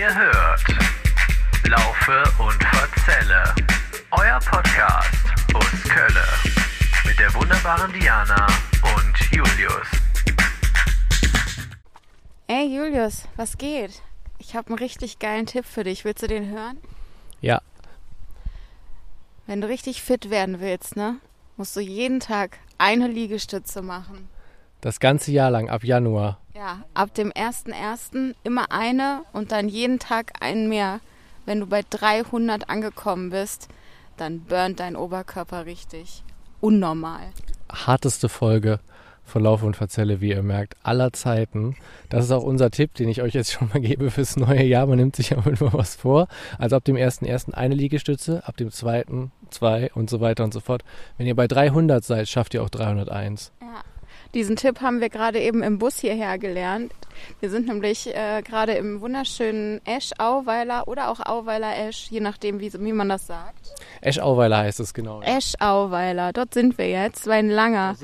Ihr hört Laufe und Verzelle, euer Podcast aus Kölle mit der wunderbaren Diana und Julius. Ey Julius, was geht? Ich habe einen richtig geilen Tipp für dich. Willst du den hören? Ja, Wenn du richtig fit werden willst, ne, musst du jeden Tag eine Liegestütze machen. Das ganze Jahr lang, ab Januar. Ja, ab dem 1.1. immer eine und dann jeden Tag einen mehr. Wenn du bei 300 angekommen bist, dann burnt dein Oberkörper richtig. Unnormal. Harteste Folge von Laufe und Verzelle, wie ihr merkt, aller Zeiten. Das ist auch unser Tipp, den ich euch jetzt schon mal gebe fürs neue Jahr. Man nimmt sich ja immer was vor. Also ab dem ersten ersten eine Liegestütze, ab dem zweiten zwei und so weiter und so fort. Wenn ihr bei 300 seid, schafft ihr auch 301. Ja. Diesen Tipp haben wir gerade eben im Bus hierher gelernt. Wir sind nämlich äh, gerade im wunderschönen Esch Auweiler oder auch Auweiler Esch, je nachdem, wie, wie man das sagt. Esch-Auweiler heißt es genau. Esch Auweiler, dort sind wir jetzt. Es war ein langer,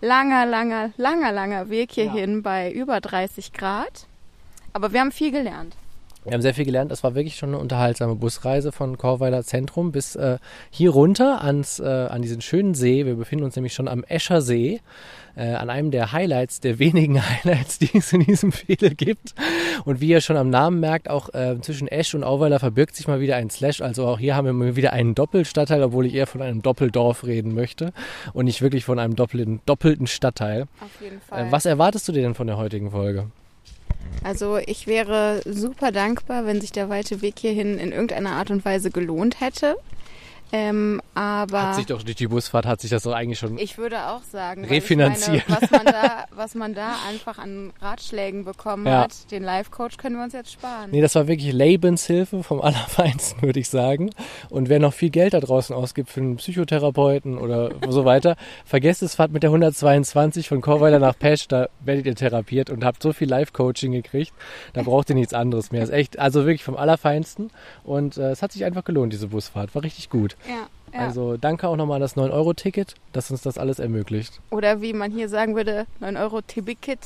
langer, langer, langer, langer Weg Ja. hierhin bei über 30 Grad. Aber wir haben viel gelernt. Wir haben sehr viel gelernt. Es war wirklich schon eine unterhaltsame Busreise von Korweiler Zentrum bis äh, hier runter ans, äh, an diesen schönen See. Wir befinden uns nämlich schon am Escher See, äh, an einem der Highlights, der wenigen Highlights, die es in diesem Fehler gibt. Und wie ihr schon am Namen merkt, auch äh, zwischen Esch und Auweiler verbirgt sich mal wieder ein Slash. Also auch hier haben wir mal wieder einen Doppelstadtteil, obwohl ich eher von einem Doppeldorf reden möchte und nicht wirklich von einem doppelten, doppelten Stadtteil. Auf jeden Fall. Äh, was erwartest du dir denn von der heutigen Folge? Also ich wäre super dankbar, wenn sich der weite Weg hierhin in irgendeiner Art und Weise gelohnt hätte. Ähm, aber Hat sich doch durch die Busfahrt, hat sich das doch eigentlich schon ich würde auch sagen, Refinanziert. Meine, was, man da, was man da einfach an Ratschlägen bekommen Ja. hat, den Life-Coach können wir uns jetzt sparen. Nee, das war wirklich Lebenshilfe vom Allerfeinsten, würde ich sagen. Und wer noch viel Geld da draußen ausgibt für einen Psychotherapeuten oder so weiter, vergesst es, fahrt mit der 122 von Chorweiler nach Pesch, da werdet ihr therapiert und habt so viel Live-Coaching gekriegt, da braucht ihr nichts anderes mehr. Ist echt, also wirklich vom Allerfeinsten. Und äh, es hat sich einfach gelohnt, diese Busfahrt. War richtig gut. Ja, ja. Also danke auch nochmal an das 9-Euro-Ticket, das uns das alles ermöglicht. Oder wie man hier sagen würde, 9 Euro Tibiket.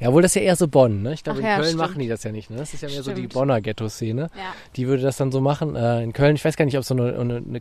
Ja, wohl das ist ja eher so Bonn, ne? Ich glaube, Ach in ja, Köln stimmt. machen die das ja nicht, ne? Das ist ja mehr so die. Bonner Ghetto-Szene. Ja. Die würde das dann so machen. Äh, in Köln, ich weiß gar nicht, ob es so eine, eine,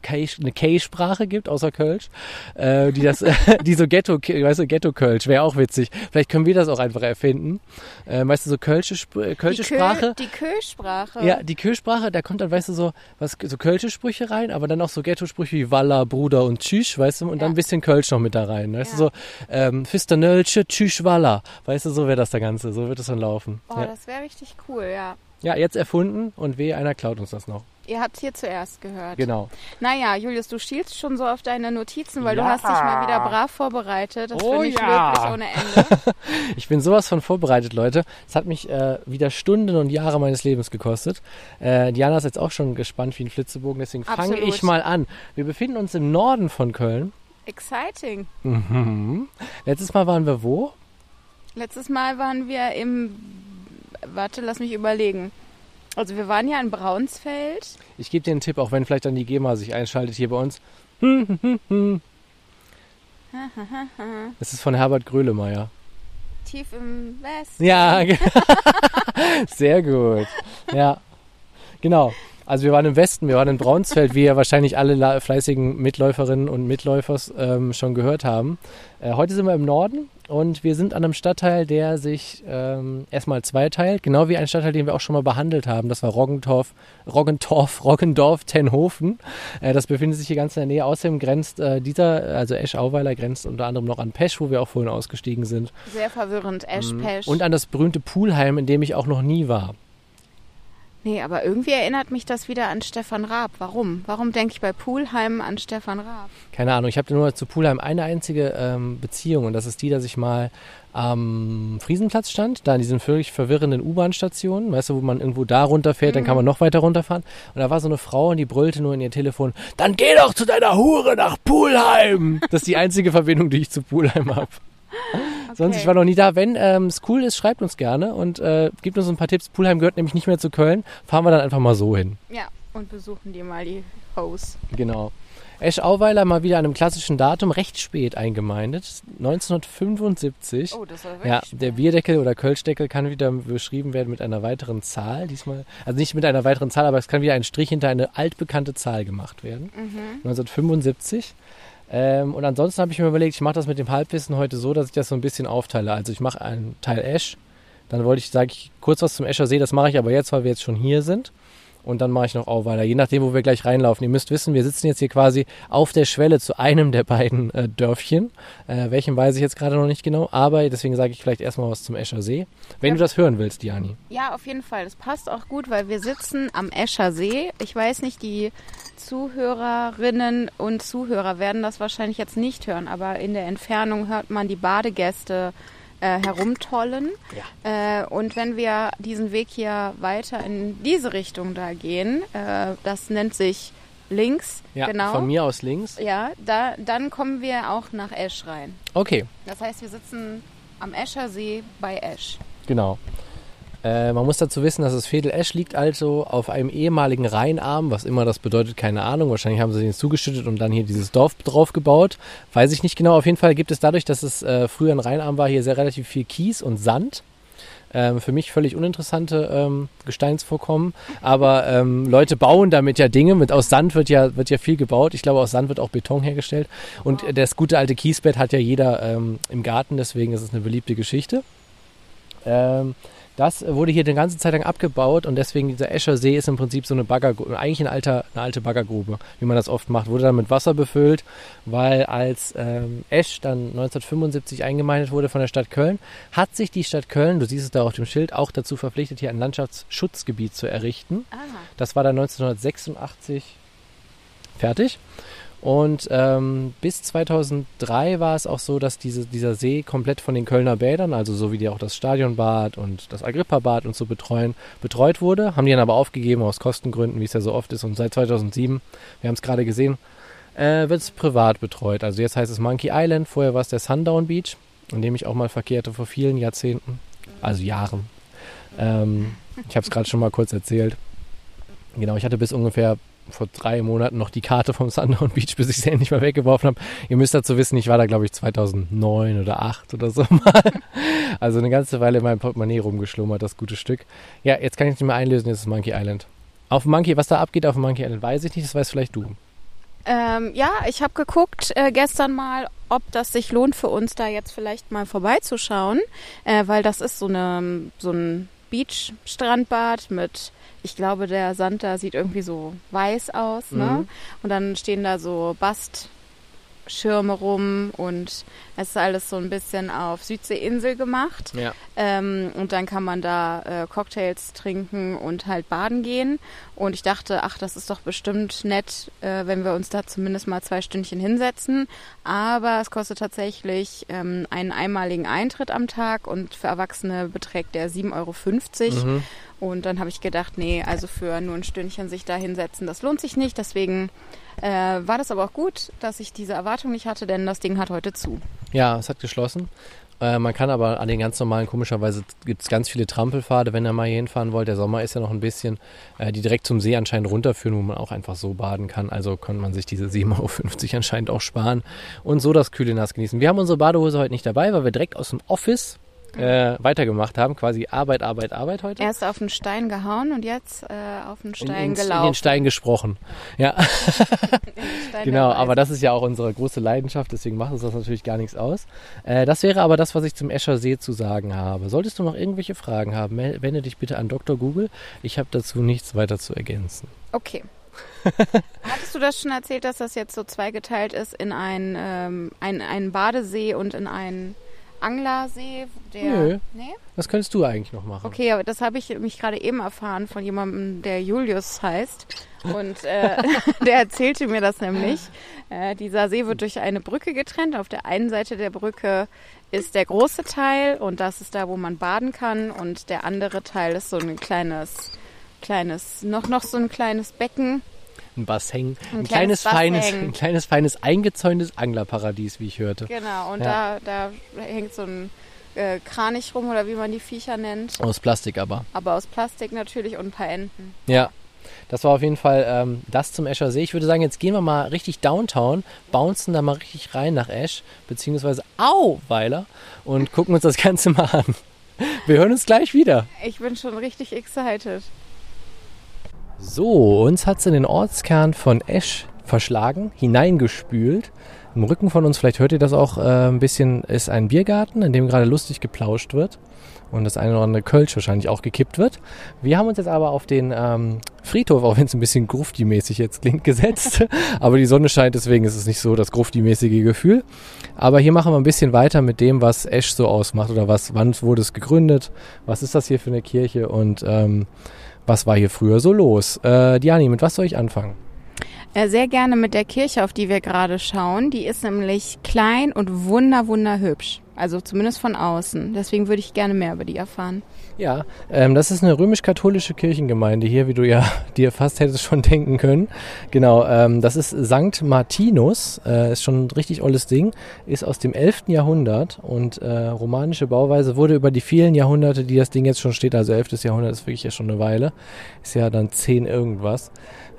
K-Sprache gibt, außer Kölsch, äh, die das, die so Ghetto, weißt du, Ghetto-Kölsch, wäre auch witzig. Vielleicht können wir das auch einfach erfinden. Äh, weißt du, so Kölsche, äh, Kölsche die Kö- Sprache. Die Kö-Sprache. Ja, die Kölsprache, da kommt dann, weißt du, so, was, so Kölsche Sprüche rein, aber dann auch so Ghetto-Sprüche wie Walla, Bruder und Tschüss, weißt du, und dann Ja. ein bisschen Kölsch noch mit da rein. Weißt Ja. du, so, ähm, Fisternölsche, Tschüss, Walla. Weißt du, so wäre das der Ganze, so wird es dann laufen. Oh, ja. das wäre richtig cool, ja. ja, jetzt erfunden und weh, einer klaut uns das noch. Ihr habt hier zuerst gehört. Genau. Naja, Julius, du schielst schon so auf deine Notizen, weil du Ja. hast dich mal wieder brav vorbereitet. Das Oh finde ich ja. wirklich ohne Ende. Ich bin sowas von vorbereitet, Leute. Es hat mich äh, wieder Stunden und Jahre meines Lebens gekostet. Äh, Diana ist jetzt auch schon gespannt wie ein Flitzebogen, deswegen fange ich mal an. Wir befinden uns im Norden von Köln. Exciting. Mhm. Letztes Mal waren wir wo? Letztes Mal waren wir im. Warte, lass mich überlegen. Also, wir waren ja in Braunsfeld. Ich gebe dir einen Tipp, auch wenn vielleicht dann die GEMA sich einschaltet hier bei uns. Das ist von Herbert Grölemeyer. Tief im Westen. Ja, sehr gut. Ja, genau. Also wir waren im Westen, wir waren in Braunsfeld, wie ja wahrscheinlich alle fleißigen Mitläuferinnen und Mitläufers ähm, schon gehört haben. Äh, heute sind wir im Norden und wir sind an einem Stadtteil, der sich ähm, erstmal zweiteilt, genau wie ein Stadtteil, den wir auch schon mal behandelt haben. Das war Roggentorf, Roggentorf, Roggendorf, Tenhofen. Äh, das befindet sich hier ganz in der Nähe. Außerdem grenzt äh, dieser, also Esch-Auweiler grenzt unter anderem noch an Pesch, wo wir auch vorhin ausgestiegen sind. Sehr verwirrend. Eschpesch. Mhm. Und an das berühmte Poolheim, in dem ich auch noch nie war. Nee, aber irgendwie erinnert mich das wieder an Stefan Raab. Warum? Warum denke ich bei Poolheim an Stefan Raab? Keine Ahnung, ich habe nur zu Poolheim eine einzige ähm, Beziehung und das ist die, dass ich mal am Friesenplatz stand, da in diesen völlig verwirrenden U-Bahn-Stationen, weißt du, wo man irgendwo da runterfährt, dann kann man noch weiter runterfahren. Und da war so eine Frau und die brüllte nur in ihr Telefon, dann geh doch zu deiner Hure nach Poolheim. Das ist die einzige Verbindung, die ich zu Poolheim habe. Sonst, ich war noch nie da. Wenn ähm, es cool ist, schreibt uns gerne und äh, gebt uns ein paar Tipps. Poolheim gehört nämlich nicht mehr zu Köln. Fahren wir dann einfach mal so hin. Ja, und besuchen die mal die Hoes. Genau. Esch-Auweiler mal wieder an einem klassischen Datum, recht spät eingemeindet, 1975. Oh, das war wirklich Ja, der Bierdeckel oder Kölschdeckel kann wieder beschrieben werden mit einer weiteren Zahl. Diesmal, also nicht mit einer weiteren Zahl, aber es kann wieder ein Strich hinter eine altbekannte Zahl gemacht werden. Mhm. 1975. Ähm, und ansonsten habe ich mir überlegt, ich mache das mit dem Halbwissen heute so, dass ich das so ein bisschen aufteile. Also ich mache einen Teil Esch, dann wollte ich, sage ich kurz was zum Escher See, das mache ich aber jetzt, weil wir jetzt schon hier sind. Und dann mache ich noch Auweiler, je nachdem, wo wir gleich reinlaufen. Ihr müsst wissen, wir sitzen jetzt hier quasi auf der Schwelle zu einem der beiden äh, Dörfchen. Äh, welchem weiß ich jetzt gerade noch nicht genau, aber deswegen sage ich vielleicht erstmal was zum Escher See. Wenn Ja. du das hören willst, Diani. Ja, auf jeden Fall. Das passt auch gut, weil wir sitzen am Escher See. Ich weiß nicht, die Zuhörerinnen und Zuhörer werden das wahrscheinlich jetzt nicht hören, aber in der Entfernung hört man die Badegäste äh, herumtollen. Äh, und wenn wir diesen Weg hier weiter in diese Richtung da gehen, äh, das nennt sich links, Ja, genau. von mir aus links. Ja, da, dann kommen wir auch nach Esch rein. Okay, Das heißt, wir sitzen am Escher See bei Esch. Genau. Äh, man muss dazu wissen, dass das Veedel Esch liegt also auf einem ehemaligen Rheinarm, was immer das bedeutet, keine Ahnung. Wahrscheinlich haben sie den zugeschüttet und dann hier dieses Dorf drauf gebaut. Weiß ich nicht genau. Auf jeden Fall gibt es dadurch, dass es äh, früher ein Rheinarm war, hier sehr relativ viel Kies und Sand. Ähm, für mich völlig uninteressante ähm, Gesteinsvorkommen. Aber ähm, Leute bauen damit ja Dinge. Mit, aus Sand wird ja, wird ja viel gebaut. Ich glaube, aus Sand wird auch Beton hergestellt. Und das gute alte Kiesbett hat ja jeder ähm, im Garten, deswegen ist es eine beliebte Geschichte. Ähm, das wurde hier die ganze Zeit lang abgebaut und deswegen dieser Escher See ist im Prinzip so eine Baggergrube, eigentlich ein alter, eine alte Baggergrube, wie man das oft macht. Wurde dann mit Wasser befüllt, weil als ähm, Esch dann 1975 eingemeindet wurde von der Stadt Köln, hat sich die Stadt Köln, du siehst es da auf dem Schild, auch dazu verpflichtet, hier ein Landschaftsschutzgebiet zu errichten. Ah, Das war dann 1986 fertig. Und ähm, bis 2003 war es auch so, dass diese, dieser See komplett von den Kölner Bädern, also so wie die auch das Stadionbad und das Agrippa-Bad und so betreuen, betreut wurde. Haben die dann aber aufgegeben aus Kostengründen, wie es ja so oft ist. Und seit 2007, wir haben es gerade gesehen, äh, wird es privat betreut. Also jetzt heißt es Monkey Island, vorher war es der Sundown Beach, in dem ich auch mal verkehrte vor vielen Jahrzehnten, also Jahren. Ähm, ich habe es gerade schon mal kurz erzählt. Genau, ich hatte bis ungefähr vor drei Monaten noch die Karte vom Sundown Beach, bis ich sie endlich mal weggeworfen habe. Ihr müsst dazu wissen, ich war da, glaube ich, 2009 oder 2008 oder so mal. Also eine ganze Weile in meinem Portemonnaie rumgeschlummert, das gute Stück. Ja, jetzt kann ich es nicht mehr einlösen, jetzt ist Monkey Island. Auf Monkey, was da abgeht auf Monkey Island, weiß ich nicht, das weißt vielleicht du. Ähm, ja, ich habe geguckt äh, gestern mal, ob das sich lohnt für uns da jetzt vielleicht mal vorbeizuschauen, äh, weil das ist so, eine, so ein Beach-Strandbad mit, ich glaube, der Sand da sieht irgendwie so weiß aus, ne? Mhm. Und dann stehen da so Bastschirme rum und es ist alles so ein bisschen auf Südseeinsel gemacht. Ja. Ähm, und dann kann man da äh, Cocktails trinken und halt baden gehen. Und ich dachte, ach, das ist doch bestimmt nett, äh, wenn wir uns da zumindest mal zwei Stündchen hinsetzen. Aber es kostet tatsächlich ähm, einen einmaligen Eintritt am Tag und für Erwachsene beträgt der 7,50 Euro. Mhm. Und dann habe ich gedacht, nee, also für nur ein Stündchen sich da hinsetzen, das lohnt sich nicht. Deswegen äh, war das aber auch gut, dass ich diese Erwartung nicht hatte, denn das Ding hat heute zu. Ja, es hat geschlossen. Äh, man kann aber an den ganz normalen, komischerweise gibt es ganz viele Trampelpfade, wenn ihr mal hier hinfahren wollt. Der Sommer ist ja noch ein bisschen, äh, die direkt zum See anscheinend runterführen, wo man auch einfach so baden kann. Also konnte man sich diese 7,50 Euro anscheinend auch sparen und so das kühle Nass genießen. Wir haben unsere Badehose heute nicht dabei, weil wir direkt aus dem Office äh, weitergemacht haben. Quasi Arbeit, Arbeit, Arbeit heute. Erst auf den Stein gehauen und jetzt äh, auf den in, Stein ins- in gelaufen. den Stein gesprochen. Ja, In Stein genau. Aber das ist ja auch unsere große Leidenschaft, deswegen macht uns das natürlich gar nichts aus. Äh, das wäre aber das, was ich zum Escher See zu sagen habe. Solltest du noch irgendwelche Fragen haben, wende dich bitte an Dr. Google. Ich habe dazu nichts weiter zu ergänzen. Okay. Hattest du das schon erzählt, dass das jetzt so zweigeteilt ist in einen, ähm, ein, einen Badesee und in einen Anglersee? Der, Nö. Nee? Das könntest du eigentlich noch machen. Okay, aber das habe ich mich gerade eben erfahren von jemandem, der Julius heißt. Und äh, der erzählte mir das nämlich. Äh, dieser See wird durch eine Brücke getrennt. Auf der einen Seite der Brücke ist der große Teil und das ist da, wo man baden kann. Und der andere Teil ist so ein kleines, kleines, noch, noch so ein kleines Becken. Ein Bassin. Ein, Ein kleines, kleines feines, ein kleines, feines, eingezäuntes Anglerparadies, wie ich hörte. Genau, und Ja. da, da hängt so ein äh, Kranich rum oder wie man die Viecher nennt. Aus Plastik aber. Aber aus Plastik natürlich und ein paar Enten. Ja. das war auf jeden Fall ähm, das zum Escher See. Ich würde sagen, jetzt gehen wir mal richtig downtown, bouncen da mal richtig rein nach Esch, beziehungsweise Auweiler und gucken uns das Ganze mal an. Wir hören uns gleich wieder. Ich bin schon richtig excited. So, uns hat es in den Ortskern von Esch verschlagen, hineingespült. Im Rücken von uns, vielleicht hört ihr das auch äh, ein bisschen, ist ein Biergarten, in dem gerade lustig geplauscht wird und das eine oder andere Kölsch wahrscheinlich auch gekippt wird. Wir haben uns jetzt aber auf den ähm, Friedhof, auch wenn es ein bisschen grufti-mäßig jetzt klingt, gesetzt. aber die Sonne scheint, deswegen ist es nicht so das grufti-mäßige Gefühl. Aber hier machen wir ein bisschen weiter mit dem, was Esch so ausmacht oder was, wann wurde es gegründet, was ist das hier für eine Kirche und ähm, was war hier früher so los. Äh, Diani, mit was soll ich anfangen? Äh, sehr gerne mit der Kirche, auf die wir gerade schauen. Die ist nämlich klein und wunder, wunderhübsch. Also zumindest von außen. Deswegen würde ich gerne mehr über die erfahren. Ja, ähm, das ist eine römisch-katholische Kirchengemeinde hier, wie du ja dir fast hättest schon denken können. Genau, ähm, das ist St. Martinus, äh, ist schon ein richtig olles Ding, ist aus dem 11. Jahrhundert und äh, romanische Bauweise wurde über die vielen Jahrhunderte, die das Ding jetzt schon steht, also 11. Jahrhundert ist wirklich ja schon eine Weile, ist ja dann 10 irgendwas,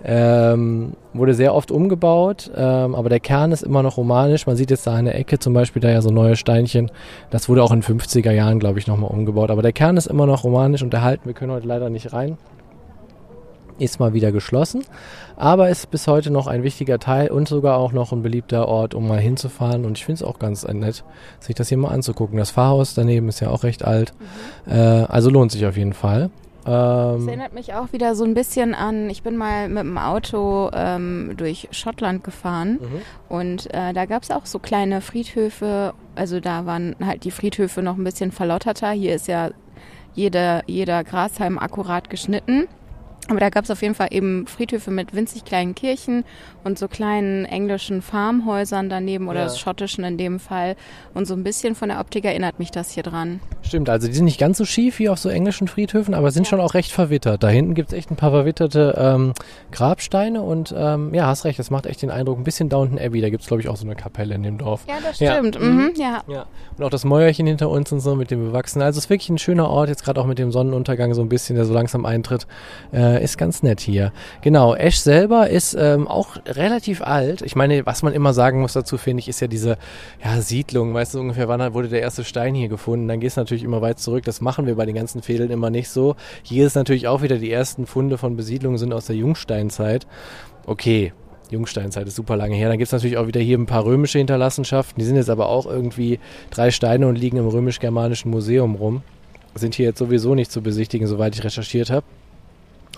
ähm, wurde sehr oft umgebaut, ähm, aber der Kern ist immer noch romanisch. Man sieht jetzt da eine Ecke zum Beispiel, da ja so neue Steinchen. Das wurde auch in den 50er Jahren, glaube ich, nochmal umgebaut. Aber der Kern ist immer noch romanisch und erhalten. Wir können heute leider nicht rein. Ist mal wieder geschlossen, aber ist bis heute noch ein wichtiger Teil und sogar auch noch ein beliebter Ort, um mal hinzufahren. Und ich finde es auch ganz nett, sich das hier mal anzugucken. Das Pfarrhaus daneben ist ja auch recht alt. Mhm. Äh, also lohnt sich auf jeden Fall. Ähm, das erinnert mich auch wieder so ein bisschen an, ich bin mal mit dem Auto ähm, durch Schottland gefahren mhm. und äh, da gab es auch so kleine Friedhöfe, also da waren halt die Friedhöfe noch ein bisschen verlotterter. Hier ist ja jeder, jeder Grashalm akkurat geschnitten. Aber da gab es auf jeden Fall eben Friedhöfe mit winzig kleinen Kirchen und so kleinen englischen Farmhäusern daneben oder ja. schottischen in dem Fall. Und so ein bisschen von der Optik erinnert mich das hier dran. Stimmt, also die sind nicht ganz so schief wie auf so englischen Friedhöfen, aber sind ja. schon auch recht verwittert. Da hinten gibt es echt ein paar verwitterte ähm, Grabsteine und ähm, ja, hast recht, das macht echt den Eindruck, ein bisschen Downton Abbey. Da gibt es, glaube ich, auch so eine Kapelle in dem Dorf. Ja, das stimmt. Ja. Mhm, ja. ja. Und auch das Mäuerchen hinter uns und so mit dem Bewachsenen. Also es ist wirklich ein schöner Ort, jetzt gerade auch mit dem Sonnenuntergang so ein bisschen, der so langsam eintritt. Äh, ist ganz nett hier. Genau, Ash selber ist ähm, auch relativ alt. Ich meine, was man immer sagen muss dazu, finde ich, ist ja diese ja, Siedlung. Weißt du ungefähr, wann wurde der erste Stein hier gefunden? Dann gehst du natürlich immer weit zurück. Das machen wir bei den ganzen Fädeln immer nicht so. Hier ist natürlich auch wieder die ersten Funde von Besiedlungen sind aus der Jungsteinzeit. Okay, Jungsteinzeit ist super lange her. Dann gibt es natürlich auch wieder hier ein paar römische Hinterlassenschaften. Die sind jetzt aber auch irgendwie drei Steine und liegen im römisch-germanischen Museum rum. Sind hier jetzt sowieso nicht zu besichtigen, soweit ich recherchiert habe.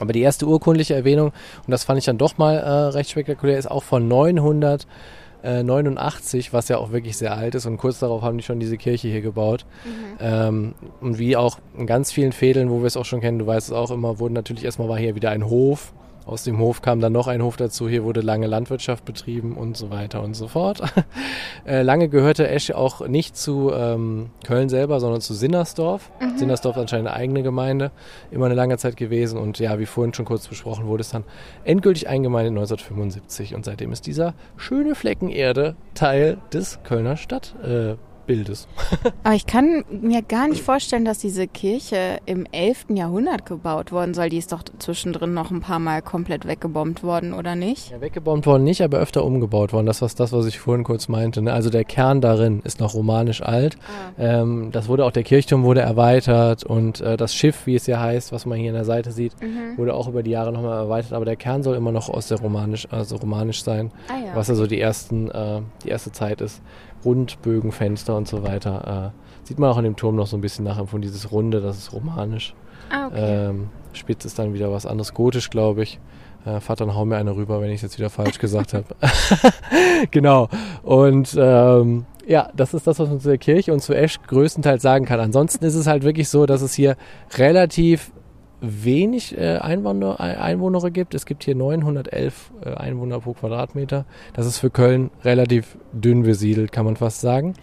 Aber die erste urkundliche Erwähnung, und das fand ich dann doch mal äh, recht spektakulär, ist auch von 989, was ja auch wirklich sehr alt ist. Und kurz darauf haben die schon diese Kirche hier gebaut. Mhm. Ähm, und wie auch in ganz vielen Fädeln, wo wir es auch schon kennen, du weißt es auch immer, wurden natürlich erstmal war hier wieder ein Hof aus dem Hof kam dann noch ein Hof dazu. Hier wurde lange Landwirtschaft betrieben und so weiter und so fort. äh, lange gehörte Esche auch nicht zu ähm, Köln selber, sondern zu Sinnersdorf. Mhm. Sinnersdorf ist anscheinend eine eigene Gemeinde, immer eine lange Zeit gewesen. Und ja, wie vorhin schon kurz besprochen, wurde es dann endgültig eingemeindet 1975. Und seitdem ist dieser schöne Flecken Erde Teil des Kölner Stadt. Äh, Bildes. Aber ich kann mir gar nicht vorstellen, dass diese Kirche im 11. Jahrhundert gebaut worden soll. Die ist doch zwischendrin noch ein paar Mal komplett weggebombt worden, oder nicht? Ja, weggebombt worden nicht, aber öfter umgebaut worden. Das war das, was ich vorhin kurz meinte. Ne? Also der Kern darin ist noch romanisch alt. Ah. Ähm, das wurde auch, der Kirchturm wurde erweitert und äh, das Schiff, wie es ja heißt, was man hier an der Seite sieht, mhm. wurde auch über die Jahre nochmal erweitert. Aber der Kern soll immer noch aus der romanisch, also romanisch sein, ah, ja. was also die ersten, äh, die erste Zeit ist. Rundbögenfenster und so weiter. Äh, sieht man auch an dem Turm noch so ein bisschen nachempfunden, dieses Runde, das ist romanisch. Ah, okay. Ähm, Spitz ist dann wieder was anderes, gotisch, glaube ich. Äh, Vater, hau mir eine rüber, wenn ich es jetzt wieder falsch gesagt habe. genau. Und ähm, ja, das ist das, was man zu der Kirche und zu Esch größtenteils sagen kann. Ansonsten ist es halt wirklich so, dass es hier relativ wenig äh, Einwohner, gibt. Es gibt hier 911 äh, Einwohner pro Quadratmeter. Das ist für Köln relativ dünn besiedelt, kann man fast sagen.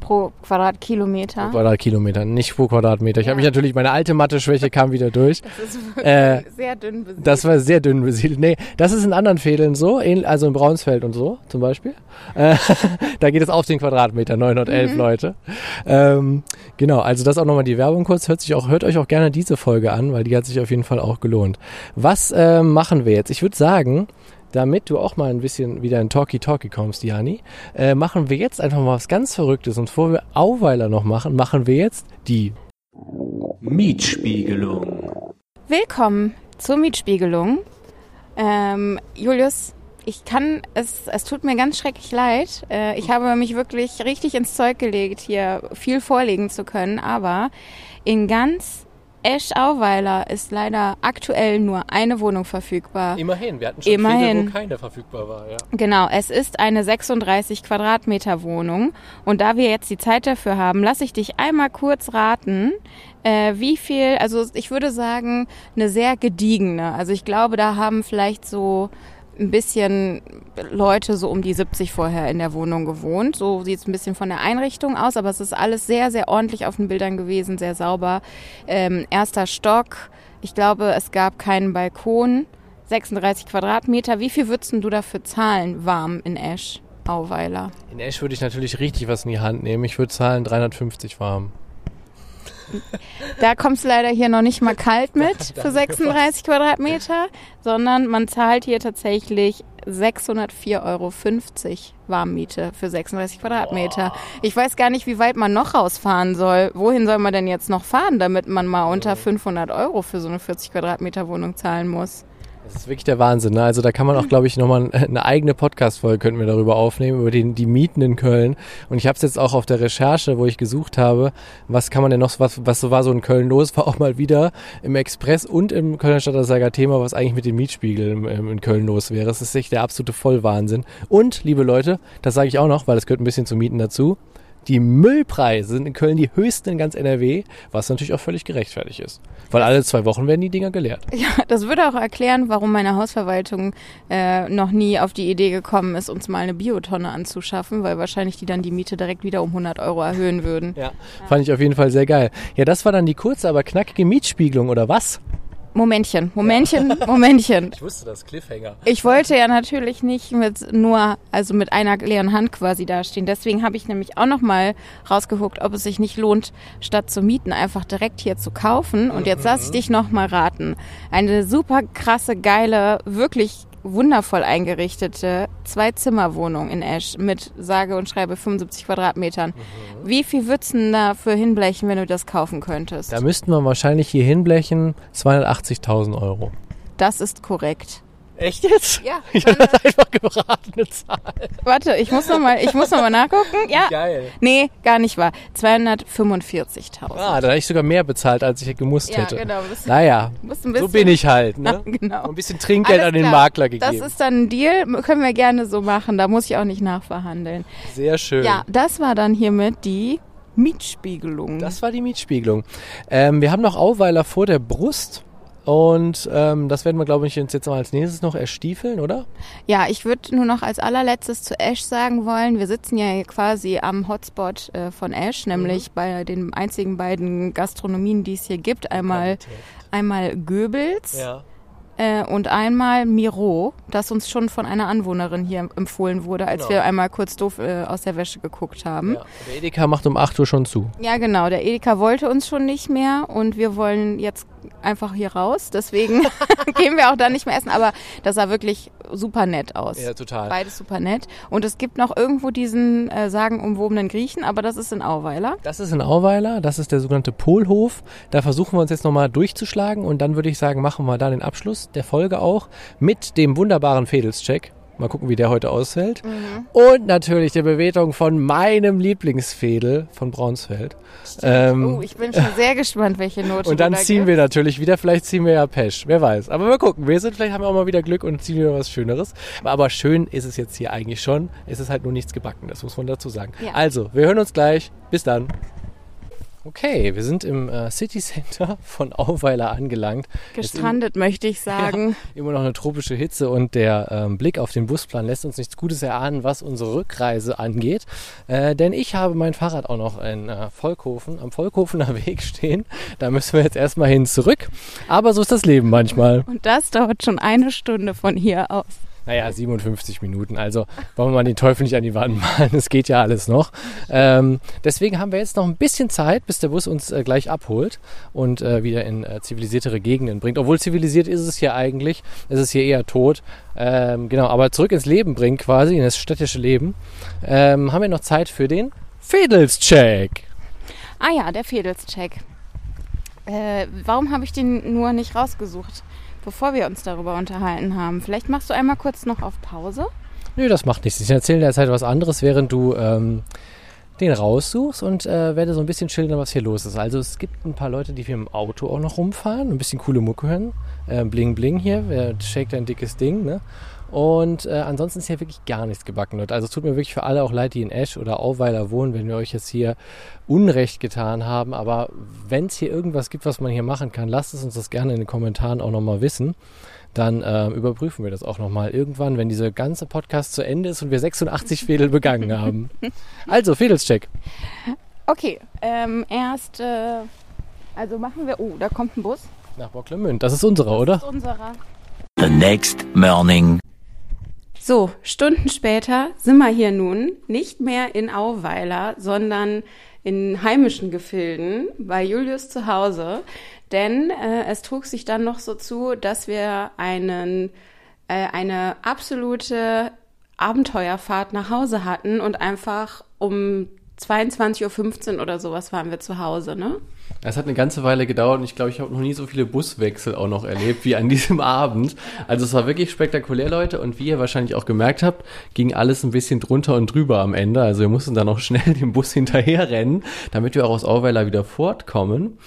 Pro Quadratkilometer. Quadratkilometer, nicht pro Quadratmeter. Ich habe mich natürlich, meine alte Mathe-Schwäche kam wieder durch. Das ist Äh, sehr dünn besiedelt. Das war sehr dünn besiedelt. Nee, das ist in anderen Fädeln so, also in Braunsfeld und so zum Beispiel. Äh, da geht es auf den Quadratmeter, 911 Leute. Ähm, genau, also das auch nochmal die Werbung kurz. Hört, sich auch, hört euch auch gerne diese Folge an, weil die hat sich auf jeden Fall auch gelohnt. Was ähm, machen wir jetzt? Ich würde sagen, damit du auch mal ein bisschen wieder in Talkie-Talkie kommst, Jani, äh, machen wir jetzt einfach mal was ganz Verrücktes. Und bevor wir Auweiler noch machen, machen wir jetzt die Mietspiegelung. Willkommen zur Mietspiegelung. Ähm, Julius, ich kann, es, es tut mir ganz schrecklich leid. Äh, ich habe mich wirklich richtig ins Zeug gelegt, hier viel vorlegen zu können, aber in ganz Esch-Auweiler ist leider aktuell nur eine Wohnung verfügbar. Immerhin, wir hatten schon Immerhin. Fädel, wo keine verfügbar war. Ja. Genau, es ist eine 36 Quadratmeter Wohnung. Und da wir jetzt die Zeit dafür haben, lasse ich dich einmal kurz raten, äh, wie viel, also ich würde sagen, eine sehr gediegene. Also ich glaube, da haben vielleicht so ein bisschen Leute so um die 70 vorher in der Wohnung gewohnt. So sieht es ein bisschen von der Einrichtung aus, aber es ist alles sehr, sehr ordentlich auf den Bildern gewesen, sehr sauber. Ähm, erster Stock. Ich glaube, es gab keinen Balkon. 36 Quadratmeter. Wie viel würdest du dafür zahlen, warm in Esch, Auweiler? In Esch würde ich natürlich richtig was in die Hand nehmen. Ich würde zahlen 350 warm. Da kommst du leider hier noch nicht mal kalt mit für 36 Quadratmeter, sondern man zahlt hier tatsächlich 604,50 Euro Warmmiete für 36 Quadratmeter. Ich weiß gar nicht, wie weit man noch rausfahren soll. Wohin soll man denn jetzt noch fahren, damit man mal unter 500 Euro für so eine 40 Quadratmeter Wohnung zahlen muss? Das ist wirklich der Wahnsinn. Ne? Also da kann man auch, glaube ich, nochmal eine eigene Podcast-Folge könnten wir darüber aufnehmen, über den, die Mieten in Köln. Und ich habe es jetzt auch auf der Recherche, wo ich gesucht habe, was kann man denn noch, was, was so war so in Köln los, war auch mal wieder im Express und im Kölner Stadtanzeiger Thema, was eigentlich mit dem Mietspiegel in Köln los wäre. Es ist echt der absolute Vollwahnsinn. Und, liebe Leute, das sage ich auch noch, weil es gehört ein bisschen zu Mieten dazu. Die Müllpreise sind in Köln die höchsten in ganz NRW, was natürlich auch völlig gerechtfertigt ist. Weil alle zwei Wochen werden die Dinger geleert. Ja, das würde auch erklären, warum meine Hausverwaltung äh, noch nie auf die Idee gekommen ist, uns mal eine Biotonne anzuschaffen, weil wahrscheinlich die dann die Miete direkt wieder um 100 Euro erhöhen würden. Ja, fand ich auf jeden Fall sehr geil. Ja, das war dann die kurze, aber knackige Mietspiegelung, oder was? Momentchen, Momentchen, Momentchen. Ich wusste das, Cliffhanger. Ich wollte ja natürlich nicht mit nur, also mit einer leeren Hand quasi dastehen. Deswegen habe ich nämlich auch noch mal rausgeguckt, ob es sich nicht lohnt, statt zu mieten, einfach direkt hier zu kaufen. Und jetzt lass ich dich noch mal raten. Eine super krasse, geile, wirklich wundervoll eingerichtete Zwei-Zimmer-Wohnung in Esch mit sage und schreibe 75 Quadratmetern. Wie viel würdest du dafür hinblechen, wenn du das kaufen könntest? Da müssten wir wahrscheinlich hier hinblechen 280.000 Euro. Das ist korrekt. Echt jetzt? Ja, Ich habe das einfach geratene Zahl. Warte, ich muss noch mal, ich muss noch mal nachgucken. Ja, Geil. Nee, gar nicht wahr. 245.000. Ah, da hätte ich sogar mehr bezahlt, als ich gemusst ja, hätte. genau. Das, Naja, ein so bisschen, bin ich halt. Ne? genau. Ein bisschen Trinkgeld Alles an den klar. Makler Das gegeben. ist dann ein Deal, können wir gerne so machen. Da muss ich auch nicht nachverhandeln. Sehr schön. Ja, das war dann hiermit die Mietspiegelung. Das war die Mietspiegelung. Ähm, wir haben noch Auweiler vor der Brust. Und ähm, das werden wir, glaube ich, uns jetzt mal als nächstes noch erstiefeln, oder? Ja, ich würde nur noch als allerletztes zu Ash sagen wollen, wir sitzen ja quasi am Hotspot äh, von Ash, nämlich bei den einzigen beiden Gastronomien, die es hier gibt. Einmal, einmal Goebbels Ja. äh, und einmal Miro, das uns schon von einer Anwohnerin hier empfohlen wurde, als Genau. wir einmal kurz doof äh, aus der Wäsche geguckt haben. ja. Der Edeka macht um 8 Uhr schon zu. Ja, genau. Der Edeka wollte uns schon nicht mehr und wir wollen jetzt einfach hier raus. Deswegen gehen wir auch da nicht mehr essen. Aber das sah wirklich super nett aus. Ja, total. Beides super nett. Und es gibt noch irgendwo diesen äh, sagenumwobenen Griechen, aber das ist in Auweiler. Das ist in Auweiler, das ist der sogenannte Polhof. Da versuchen wir uns jetzt nochmal durchzuschlagen und dann würde ich sagen, machen wir da den Abschluss der Folge auch mit dem wunderbaren Fedelscheck. Mal gucken, wie der heute ausfällt. Mhm. Und natürlich der Bewertung von meinem Lieblingsfädel von Braunsfeld. Ähm, Oh, ich bin schon sehr gespannt, welche Note und dann ziehen gibst. wir natürlich wieder, vielleicht ziehen wir ja Pesch, wer weiß. Aber mal gucken, wir sind, vielleicht haben wir auch mal wieder Glück und ziehen wieder was Schöneres. Aber schön ist es jetzt hier eigentlich schon. Es ist halt nur nichts gebacken, das muss man dazu sagen. Ja. Also, wir hören uns gleich. Bis dann. Okay, wir sind im äh, City Center von Auweiler angelangt. Gestrandet, im, möchte ich sagen. Ja, immer noch eine tropische Hitze und der ähm, Blick auf den Busplan lässt uns nichts Gutes erahnen, was unsere Rückreise angeht. Äh, denn ich habe mein Fahrrad auch noch in äh, Volkhofen, am Volkhofener Weg stehen. Da müssen wir jetzt erstmal hin zurück. Aber so ist das Leben manchmal. Und das dauert schon eine Stunde von hier aus. Naja, 57 Minuten. Also wollen wir mal den Teufel nicht an die Wand malen. Es geht ja alles noch. Ähm, deswegen haben wir jetzt noch ein bisschen Zeit, bis der Bus uns äh, gleich abholt und äh, wieder in äh, zivilisiertere Gegenden bringt. Obwohl zivilisiert ist es hier eigentlich. Es ist hier eher tot. Ähm, genau, aber zurück ins Leben bringt quasi, in das städtische Leben. Ähm, haben wir noch Zeit für den Fedelscheck. Ah ja, der Fedelscheck. Äh, warum habe ich den nur nicht rausgesucht? Bevor wir uns darüber unterhalten haben. Vielleicht machst du einmal kurz noch auf Pause? Nö, das macht nichts. Ich erzähle derzeit was anderes, während du ähm, den raussuchst und äh, werde so ein bisschen schildern, was hier los ist. Also es gibt ein paar Leute, die hier im Auto auch noch rumfahren, ein bisschen coole Mucke hören. Äh, bling bling hier, wer shakt ein dickes Ding, ne? Und äh, ansonsten ist hier wirklich gar nichts gebacken, Leute. Also es tut mir wirklich für alle auch leid, die in Esch oder Auweiler wohnen, wenn wir euch jetzt hier Unrecht getan haben. Aber wenn es hier irgendwas gibt, was man hier machen kann, lasst es uns das gerne in den Kommentaren auch nochmal wissen. Dann äh, überprüfen wir das auch nochmal irgendwann, wenn dieser ganze Podcast zu Ende ist und wir 86 Fädel begangen haben. Also, Fädelscheck. Okay, ähm, erst, äh, also machen wir, oh, da kommt ein Bus. Nach Bocklemünd, das ist unserer, oder? Das ist unserer. The next morning. So, Stunden später sind wir hier nun nicht mehr in Auweiler, sondern in heimischen Gefilden bei Julius zu Hause. Denn äh, es trug sich dann noch so zu, dass wir einen, äh, eine absolute Abenteuerfahrt nach Hause hatten und einfach um 22.15 Uhr oder sowas waren wir zu Hause, ne? Es hat eine ganze Weile gedauert und ich glaube, ich habe noch nie so viele Buswechsel auch noch erlebt wie an diesem Abend. Also es war wirklich spektakulär, Leute. Und wie ihr wahrscheinlich auch gemerkt habt, ging alles ein bisschen drunter und drüber am Ende. Also wir mussten dann auch schnell dem Bus hinterher rennen, damit wir auch aus Auweiler wieder fortkommen.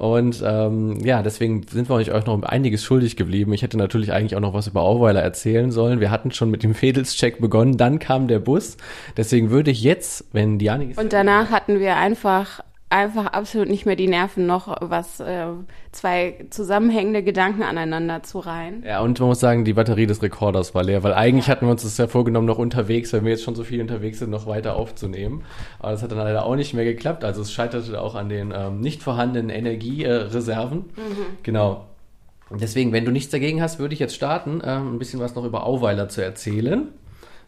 Und ähm, ja, deswegen sind wir euch noch einiges schuldig geblieben. Ich hätte natürlich eigentlich auch noch was über Auweiler erzählen sollen. Wir hatten schon mit dem Fedelscheck begonnen, dann kam der Bus. Deswegen würde ich jetzt, wenn Diane... Und danach hatten wir einfach einfach absolut nicht mehr die Nerven, noch was äh, zwei zusammenhängende Gedanken aneinander zu reihen. Ja, und man muss sagen, die Batterie des Rekorders war leer, weil eigentlich ja. hatten wir uns das ja vorgenommen, noch unterwegs, wenn wir jetzt schon so viel unterwegs sind, noch weiter aufzunehmen. Aber das hat dann leider auch nicht mehr geklappt. Also es scheiterte auch an den ähm, nicht vorhandenen Energiereserven. Mhm. Genau. Deswegen, wenn du nichts dagegen hast, würde ich jetzt starten, ähm, ein bisschen was noch über Auweiler zu erzählen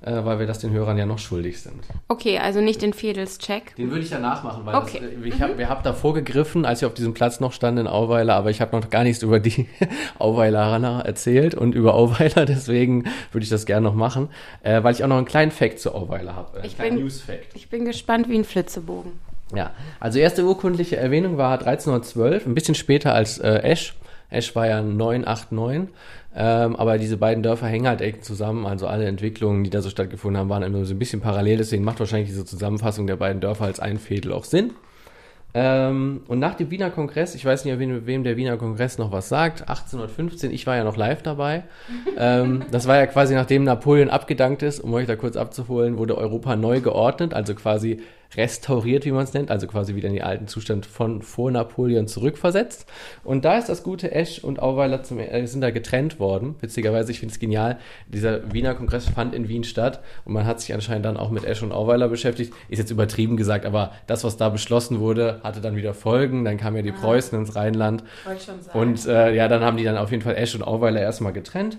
äh, weil wir das den Hörern ja noch schuldig sind. Okay, also nicht den Fedels-Check. Den würde ich danach machen, weil okay. das, ich hab, wir haben da vorgegriffen, als wir auf diesem Platz noch standen in Auweiler, aber ich habe noch gar nichts über die Auweileraner erzählt und über Auweiler, deswegen würde ich das gerne noch machen, äh, weil ich auch noch einen kleinen Fact zu Auweiler habe. Äh, ich, bin, News-Fact. ich bin gespannt wie ein Flitzebogen. Ja, also erste urkundliche Erwähnung war 1312, ein bisschen später als äh, Esch. Esch war ja 989. Ähm, aber diese beiden Dörfer hängen halt eng zusammen. Also alle Entwicklungen, die da so stattgefunden haben, waren immer so ein bisschen parallel. Deswegen macht wahrscheinlich diese Zusammenfassung der beiden Dörfer als ein Fädel auch Sinn. Ähm, und nach dem Wiener Kongress, ich weiß nicht, wem, wem der Wiener Kongress noch was sagt, 1815, ich war ja noch live dabei. ähm, das war ja quasi nachdem Napoleon abgedankt ist, um euch da kurz abzuholen, wurde Europa neu geordnet, also quasi restauriert, wie man es nennt, also quasi wieder in den alten Zustand von vor Napoleon zurückversetzt. Und da ist das gute Esch und Auweiler zum, äh, sind da getrennt worden. Witzigerweise, ich finde es genial, dieser Wiener Kongress fand in Wien statt und man hat sich anscheinend dann auch mit Esch und Auweiler beschäftigt. Ist jetzt übertrieben gesagt, aber das, was da beschlossen wurde, hatte dann wieder Folgen. Dann kamen ja die ah. Preußen ins Rheinland. Und äh, ja, dann haben die dann auf jeden Fall Esch und Auweiler erstmal getrennt.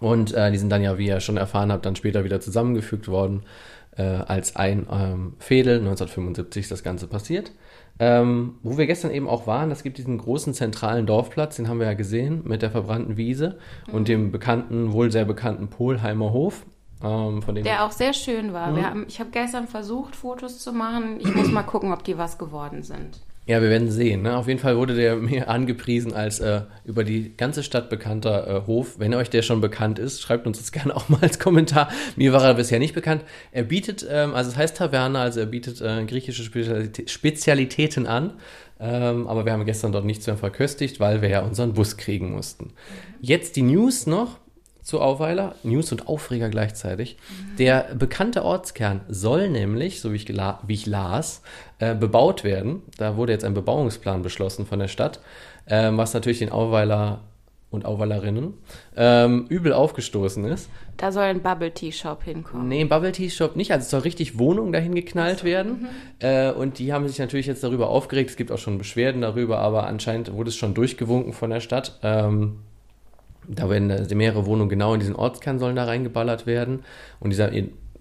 Und äh, die sind dann ja, wie ihr schon erfahren habt, dann später wieder zusammengefügt worden äh, als ein ähm, Fädel. 1975 ist das Ganze passiert. Ähm, wo wir gestern eben auch waren, es gibt diesen großen zentralen Dorfplatz, den haben wir ja gesehen, mit der verbrannten Wiese mhm. und dem bekannten, wohl sehr bekannten Polheimer Hof. Ähm, der auch sehr schön war. Mhm. Haben, ich habe gestern versucht, Fotos zu machen. Ich muss mal gucken, ob die was geworden sind. Ja, wir werden sehen. Ne? Auf jeden Fall wurde der mir angepriesen als äh, über die ganze Stadt bekannter äh, Hof. Wenn euch der schon bekannt ist, schreibt uns das gerne auch mal als Kommentar. Mir war er bisher nicht bekannt. Er bietet, ähm, also es heißt Taverne, also er bietet äh, griechische Spezialität, Spezialitäten an. Ähm, aber wir haben gestern dort nichts mehr verköstigt, weil wir ja unseren Bus kriegen mussten. Jetzt die News noch zu Auweiler, News und Aufreger gleichzeitig. Der bekannte Ortskern soll nämlich, so wie ich, wie ich las, äh, bebaut werden. Da wurde jetzt ein Bebauungsplan beschlossen von der Stadt, ähm, was natürlich den Auweiler und Auweilerinnen ähm, übel aufgestoßen ist. Da soll ein Bubble Tea Shop hinkommen. Nee, im Bubble Tea Shop nicht. Also es soll richtig Wohnungen dahin geknallt werden. Äh, und die haben sich natürlich jetzt darüber aufgeregt. Es gibt auch schon Beschwerden darüber, aber anscheinend wurde es schon durchgewunken von der Stadt. Ähm, da werden mehrere Wohnungen genau in diesen Ortskern sollen da reingeballert werden. Und dieser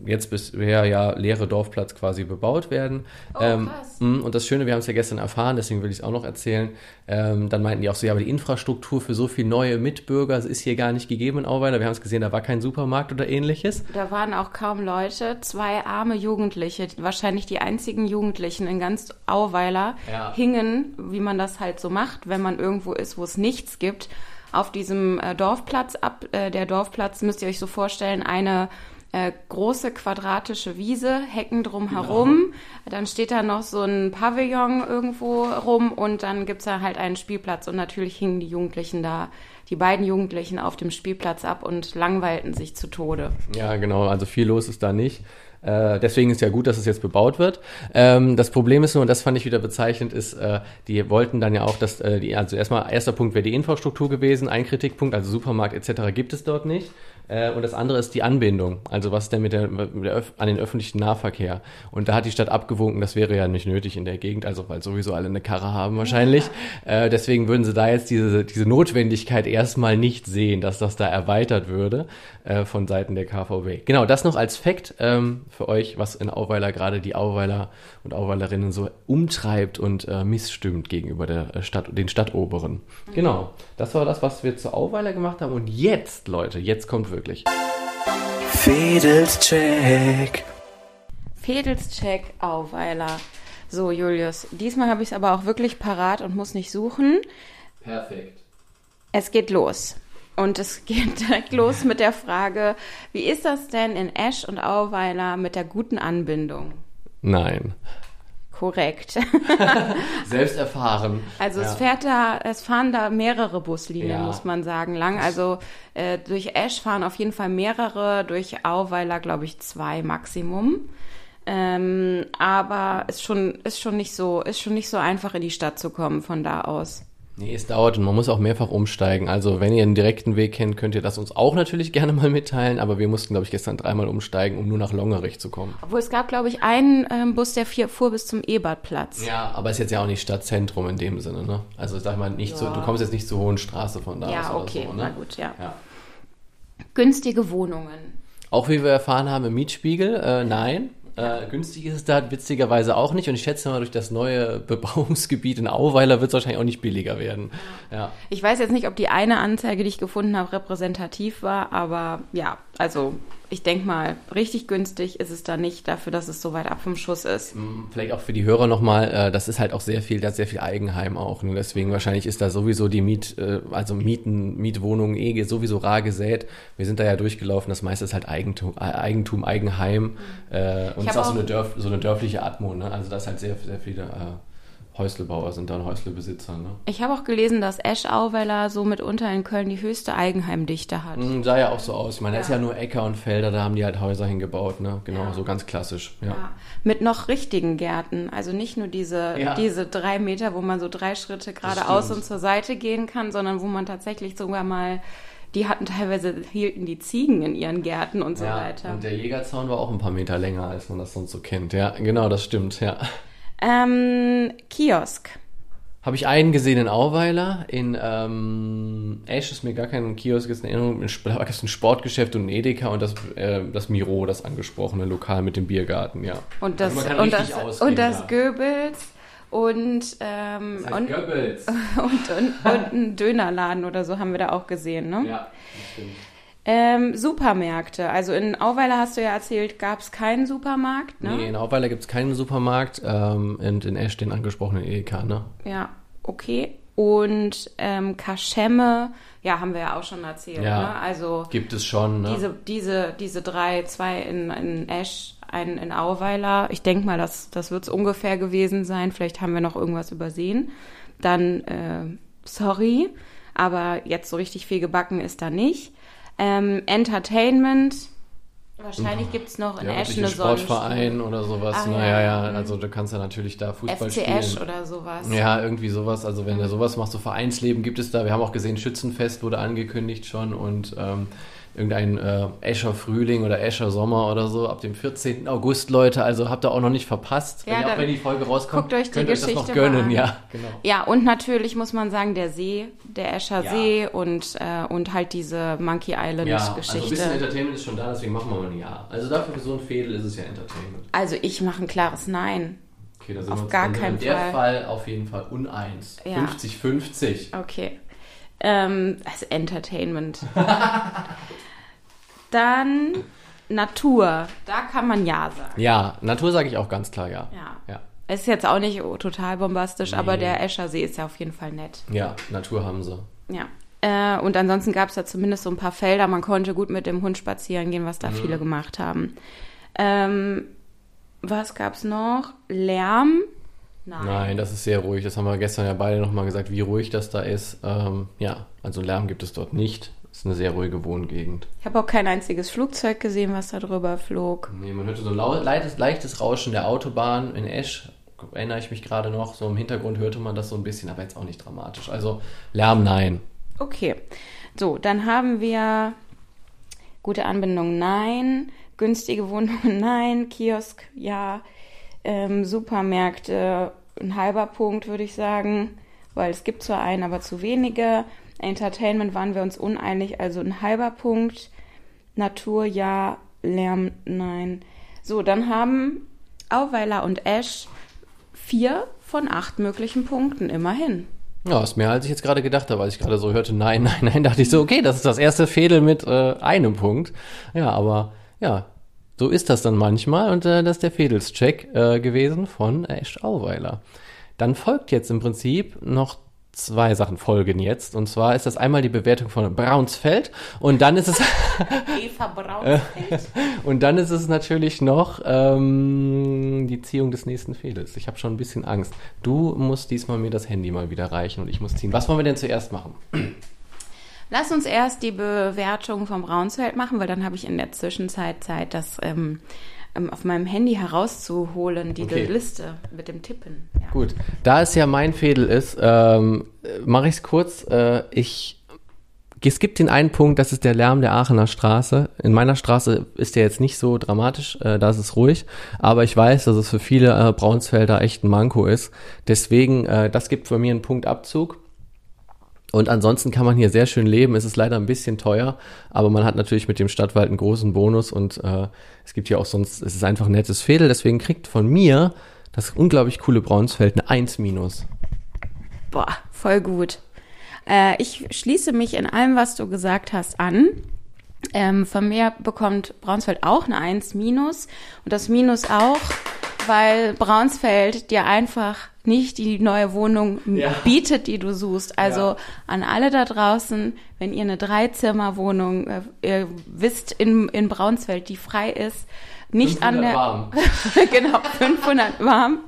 jetzt bisher ja leere Dorfplatz quasi bebaut werden. Oh, ähm, krass. mh, und das Schöne, wir haben es ja gestern erfahren, deswegen will ich es auch noch erzählen. Ähm, dann meinten die auch so, ja, aber die Infrastruktur für so viele neue Mitbürger ist hier gar nicht gegeben in Auweiler. Wir haben es gesehen, da war kein Supermarkt oder ähnliches. Da waren auch kaum Leute, zwei arme Jugendliche, wahrscheinlich die einzigen Jugendlichen in ganz Auweiler, Ja. hingen, wie man das halt so macht, wenn man irgendwo ist, wo es nichts gibt, auf diesem äh, Dorfplatz ab. Äh, der Dorfplatz müsst ihr euch so vorstellen, eine äh, große quadratische Wiese, Hecken drumherum. Dann steht da noch so ein Pavillon irgendwo rum und dann gibt's da halt einen Spielplatz. Und natürlich hingen die Jugendlichen da, die beiden Jugendlichen auf dem Spielplatz ab und langweilten sich zu Tode. Ja, genau, also viel los ist da nicht. Äh, deswegen ist ja gut, dass es jetzt bebaut wird. Ähm, das Problem ist nur, und das fand ich wieder bezeichnend, ist, äh, die wollten dann ja auch, dass äh, die, also erstmal, erster Punkt wäre die Infrastruktur gewesen, ein Kritikpunkt, also Supermarkt etc. gibt es dort nicht. Äh, und das andere ist die Anbindung. Also was ist denn mit der, mit der an den öffentlichen Nahverkehr? Und da hat die Stadt abgewunken, das wäre ja nicht nötig in der Gegend, also weil sowieso alle eine Karre haben wahrscheinlich. Äh, deswegen würden sie da jetzt diese, diese Notwendigkeit erstmal nicht sehen, dass das da erweitert würde äh, von Seiten der KVW. Genau, das noch als Fakt ähm, für euch, was in Auweiler gerade die Auweiler und Auweilerinnen so umtreibt und äh, missstimmt gegenüber der äh, Stadt, den Stadtoberen. Genau, das war das, was wir zu Auweiler gemacht haben. Und jetzt, Leute, jetzt kommt wirklich. Fedelscheck. Fedelscheck Auweiler. So, Julius, diesmal habe ich es aber auch wirklich parat und muss nicht suchen. Perfekt. Es geht los. Und es geht direkt los mit der Frage, wie ist das denn in Esch und Auweiler mit der guten Anbindung? Nein. Korrekt. Selbst erfahren. Also Ja. es fährt da, es fahren da mehrere Buslinien, Ja. muss man sagen, lang. Also äh, durch Esch fahren auf jeden Fall mehrere, durch Auweiler glaube ich zwei Maximum. Ähm, aber ist schon, ist schon nicht so, ist schon nicht so einfach in die Stadt zu kommen von da aus. Nee, es dauert und man muss auch mehrfach umsteigen. Also wenn ihr einen direkten Weg kennt, könnt ihr das uns auch natürlich gerne mal mitteilen. Aber wir mussten, glaube ich, gestern dreimal umsteigen, um nur nach Longerich zu kommen. Obwohl es gab, glaube ich, einen ähm, Bus, der vier, fuhr bis zum Ebertplatz. Ja, aber ist jetzt ja auch nicht Stadtzentrum in dem Sinne, ne? Also sag mal, nicht so, Ja. du kommst jetzt nicht zur Hohen Straße von da aus Ja, okay, so, na ne? gut, ja. Ja. Günstige Wohnungen. Auch wie wir erfahren haben im Mietspiegel, äh, nein. Äh, günstig ist es da witzigerweise auch nicht. Und ich schätze mal, durch das neue Bebauungsgebiet in Auweiler wird es wahrscheinlich auch nicht billiger werden. Ja. Ich weiß jetzt nicht, ob die eine Anzeige, die ich gefunden habe, repräsentativ war, aber ja, also ich denke mal, richtig günstig ist es da nicht dafür, dass es so weit ab vom Schuss ist. Vielleicht auch für die Hörer nochmal, äh, das ist halt auch sehr viel, da ist sehr viel Eigenheim auch. Ne? Deswegen wahrscheinlich ist da sowieso die Miet, äh, also Mieten, Mietwohnungen eh sowieso rar gesät. Wir sind da ja durchgelaufen, das meiste ist halt Eigentum, äh, Eigentum Eigenheim. Äh, und es ist auch so auch- eine, Dörf, so eine dörfliche Atmo, ne? Also da ist halt sehr, sehr viele äh, Häuslebauer sind da und Häuslebesitzer, ne? Ich habe auch gelesen, dass Esch-Auweiler so mitunter in Köln die höchste Eigenheimdichte hat. Mm, Sah ja auch so aus. Ich meine, da ist Ja. ja nur Äcker und Felder, da haben die halt Häuser hingebaut, ne? Genau, so ganz klassisch. Ja. Ja. Mit noch richtigen Gärten. Also nicht nur diese, Ja. diese drei Meter, wo man so drei Schritte geradeaus und zur Seite gehen kann, sondern wo man tatsächlich sogar mal, die hatten teilweise, hielten die Ziegen in ihren Gärten und so ja. weiter. Und der Jägerzaun war auch ein paar Meter länger, als man das sonst so kennt. Ja, genau, das stimmt, ja. Ähm, Kiosk. Habe ich einen gesehen in Auweiler. In ähm, Esch ist mir gar kein Kiosk ist in Erinnerung. Da gab es ein Sportgeschäft und ein Edeka und das, äh, das Miro, das angesprochene Lokal mit dem Biergarten, ja. Und das, Also und das, ausgehen und das da. Goebbels und, ähm, Das heißt und, Goebbels. und, und, und ein Dönerladen oder so haben wir da auch gesehen, ne? Ja, das stimmt. Ähm, Supermärkte. Also in Auweiler hast du ja erzählt, gab es keinen Supermarkt, ne? Nee, in Auweiler gibt es keinen Supermarkt ähm, und in Esch den angesprochenen Edeka, ne? Ja, okay. Und ähm, Kaschemme, ja, haben wir ja auch schon erzählt, Ja. ne? Also Gibt es schon, ne? diese, diese, diese drei, zwei in, in Esch, einen in Auweiler. Ich denke mal, das, das wird es ungefähr gewesen sein. Vielleicht haben wir noch irgendwas übersehen. Dann, äh, sorry, aber jetzt so richtig viel gebacken ist da nicht. Ähm, Entertainment. Wahrscheinlich gibt es noch in Ja, Esch eine Sportverein oder sowas. Ah, naja, ja. ja, also du kannst ja natürlich da Fußball FC spielen. Esch oder sowas. Ja, irgendwie sowas. Also wenn du sowas machst, so Vereinsleben gibt es da. Wir haben auch gesehen, Schützenfest wurde angekündigt schon und ähm, irgendein äh, Escher Frühling oder Escher Sommer oder so ab dem 14. August, Leute. Also habt ihr auch noch nicht verpasst. Ja, wenn, ihr auch, wenn die Folge rauskommt, guckt euch die könnt ihr euch das noch gönnen. an. Ja, genau. Ja, und natürlich muss man sagen, der See, der Escher Ja. See und, äh, und halt diese Monkey Island Ja, also ein bisschen Geschichte. Entertainment ist schon da, deswegen machen wir mal ein Ja. Also dafür für so ein Fädel ist es ja Entertainment. Also ich mache ein klares Nein. Okay, da sind Auf wir uns gar in keinen der Fall. Fall auf jeden Fall uneins. Ja. 50-50. Okay. Ähm, also Entertainment. Dann Natur. Da kann man Ja sagen. Ja, Natur sage ich auch ganz klar ja. Ja. Ja, Ist jetzt auch nicht total bombastisch, aber Nee. der Escher See ist ja auf jeden Fall nett. ja Natur haben sie. Ja. Äh, und ansonsten gab es da zumindest so ein paar Felder. Man konnte gut mit dem Hund spazieren gehen, was da viele gemacht haben. Ähm, was gab's noch? Lärm? Nein. Nein, das ist sehr ruhig. Das haben wir gestern ja beide nochmal gesagt, wie ruhig das da ist. Ähm, ja, also Lärm gibt es dort nicht. Ist eine sehr ruhige Wohngegend. Ich habe auch kein einziges Flugzeug gesehen, was da drüber flog. Nee, man hörte so ein leichtes, leichtes Rauschen der Autobahn in Esch. Erinnere ich mich gerade noch. So im Hintergrund hörte man das so ein bisschen, aber jetzt auch nicht dramatisch. Also Lärm, nein. Okay. So, dann haben wir gute Anbindung, nein. Günstige Wohnungen, nein. Kiosk, ja. Ähm, Supermärkte, ein halber Punkt, würde ich sagen. Weil es gibt zwar einen, aber zu wenige. Entertainment waren wir uns uneinig, also ein halber Punkt. Natur, ja. Lärm, nein. So, dann haben Auweiler und Esch vier von acht möglichen Punkten, immerhin. Ja, ist mehr als ich jetzt gerade gedacht habe, als ich gerade so hörte, nein, nein, nein, dachte ich so, okay, das ist das erste Fädel mit äh, einem Punkt. Ja, aber ja, so ist das dann manchmal und äh, das ist der Fädelscheck äh, gewesen von Esch Auweiler. Dann folgt jetzt im Prinzip noch zwei Sachen folgen jetzt und zwar ist das einmal die Bewertung von Braunsfeld und dann ist es Eva Braunfeld. und dann ist es natürlich noch ähm, die Ziehung des nächsten Fädels. Ich habe schon ein bisschen Angst. Du musst diesmal mir das Handy mal wieder reichen und ich muss ziehen. Was wollen wir denn zuerst machen? Lass uns erst die Bewertung vom Braunsfeld machen, weil dann habe ich in der Zwischenzeit Zeit, das ähm, ähm, auf meinem Handy herauszuholen, diese Okay. Liste mit dem Tippen. Ja. Gut, da es ja mein Fädel ist, ähm, mache ich es kurz. Äh, ich es gibt den einen Punkt, das ist der Lärm der Aachener Straße. In meiner Straße ist der jetzt nicht so dramatisch, äh, da ist es ruhig, aber ich weiß, dass es für viele äh, Braunsfelder echt ein Manko ist. Deswegen, äh, das gibt für mir einen Punkt Abzug. Und ansonsten kann man hier sehr schön leben. Es ist leider ein bisschen teuer, aber man hat natürlich mit dem Stadtwald einen großen Bonus und äh, es gibt hier auch sonst, es ist einfach ein nettes Fädel. Deswegen kriegt von mir das unglaublich coole Braunsfeld eine 1 minus. Boah, voll gut. Äh, ich schließe mich in allem, was du gesagt hast, an. Ähm, von mir bekommt Braunsfeld auch eine 1 minus und das Minus auch, weil Braunsfeld dir einfach nicht die neue Wohnung Ja. bietet, die du suchst. Also Ja. an alle da draußen, wenn ihr eine Dreizimmerwohnung, äh, wisst in, in Braunsfeld, die frei ist, nicht an 500 der warm. genau 500 warm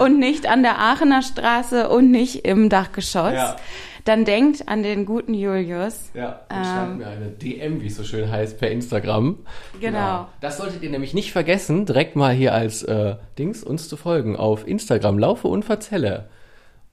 und nicht an der Aachener Straße und nicht im Dachgeschoss, Ja. Dann denkt an den guten Julius. Ja, und Ähm. schreibt mir eine DM, wie es so schön heißt, per Instagram. Genau. Das solltet ihr nämlich nicht vergessen, direkt mal hier als äh, Dings uns zu folgen auf Instagram, Laufe und Verzelle.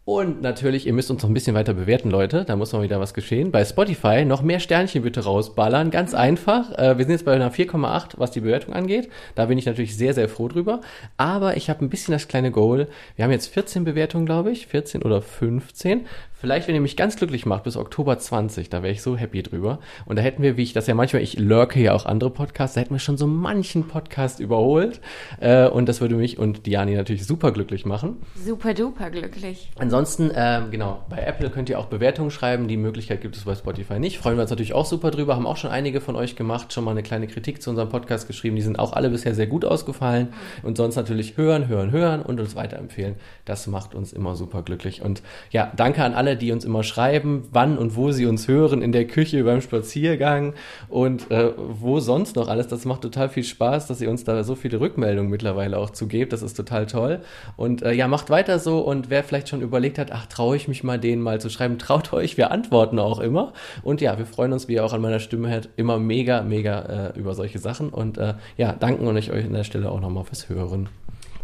Und natürlich, ihr müsst uns noch ein bisschen weiter bewerten, Leute. Da muss mal wieder was geschehen. Bei Spotify noch mehr Sternchen bitte rausballern. Ganz einfach. Äh, wir sind jetzt bei einer 4,8, was die Bewertung angeht. Da bin ich natürlich sehr, sehr froh drüber. Aber ich habe ein bisschen das kleine Goal. Wir haben jetzt 14 Bewertungen, glaube ich. 14 oder 15. Vielleicht, wenn ihr mich ganz glücklich macht, bis Oktober 20, da wäre ich so happy drüber. Und da hätten wir, wie ich das ja manchmal, ich lurke ja auch andere Podcasts, da hätten wir schon so manchen Podcast überholt. Äh, und das würde mich und Diani natürlich super glücklich machen. Super duper glücklich. Ansonsten, ähm, genau, bei Apple könnt ihr auch Bewertungen schreiben. Die Möglichkeit gibt es bei Spotify nicht. Freuen wir uns natürlich auch super drüber. Haben auch schon einige von euch gemacht, schon mal eine kleine Kritik zu unserem Podcast geschrieben. Die sind auch alle bisher sehr gut ausgefallen. Und sonst natürlich hören, hören, hören und uns weiterempfehlen. Das macht uns immer super glücklich. Und ja, danke an alle, die uns immer schreiben, wann und wo sie uns hören, in der Küche, beim Spaziergang und äh, wo sonst noch alles. Das macht total viel Spaß, dass ihr uns da so viele Rückmeldungen mittlerweile auch zugebt. Das ist total toll. Und äh, ja, macht weiter so und wer vielleicht schon überlegt, überlegt hat, ach, traue ich mich mal, denen mal zu schreiben. Traut euch, wir antworten auch immer. Und ja, wir freuen uns, wie ihr auch an meiner Stimme hört, immer mega, mega äh, über solche Sachen. Und äh, ja, danken euch an der Stelle auch nochmal fürs Hören.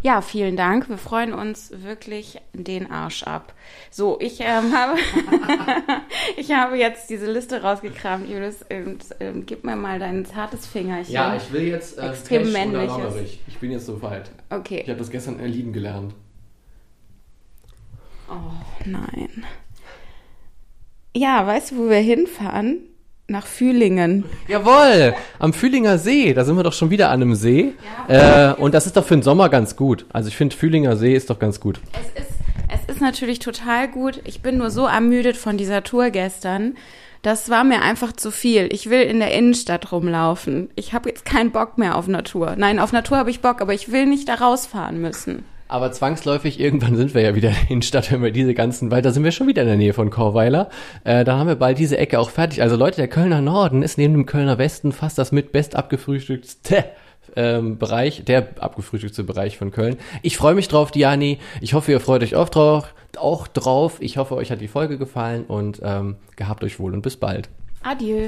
Ja, vielen Dank. Wir freuen uns wirklich den Arsch ab. So, ich ähm, habe, ich habe jetzt diese Liste rausgekramt, Julius. Und, ähm, gib mir mal dein zartes Fingerchen. Ja, ich will jetzt äh, Extrem männliches. Lommerich. Ich bin jetzt soweit. Okay. Ich habe das gestern äh, lieben gelernt. Oh nein. Ja, weißt du, wo wir hinfahren? Nach Fühlingen. Jawohl, am Fühlinger See, da sind wir doch schon wieder an einem See. äh, und das ist doch für den Sommer ganz gut. Also ich finde, Fühlinger See ist doch ganz gut. Es ist, es ist natürlich total gut. Ich bin nur so ermüdet von dieser Tour gestern. Das war mir einfach zu viel. Ich will in der Innenstadt rumlaufen. Ich habe jetzt keinen Bock mehr auf Natur. Nein, auf Natur habe ich Bock, aber ich will nicht da rausfahren müssen. Aber zwangsläufig, irgendwann sind wir ja wieder in Stadt, wenn wir diese ganzen, weil da sind wir schon wieder in der Nähe von Chorweiler. Äh, dann haben wir bald diese Ecke auch fertig. Also Leute, der Kölner Norden ist neben dem Kölner Westen fast das mit best abgefrühstückte ähm, Bereich, der abgefrühstückte Bereich von Köln. Ich freue mich drauf, Diani. Ich hoffe, ihr freut euch auch drauf. Auch drauf. Ich hoffe, euch hat die Folge gefallen und ähm, gehabt euch wohl und bis bald. Adieu.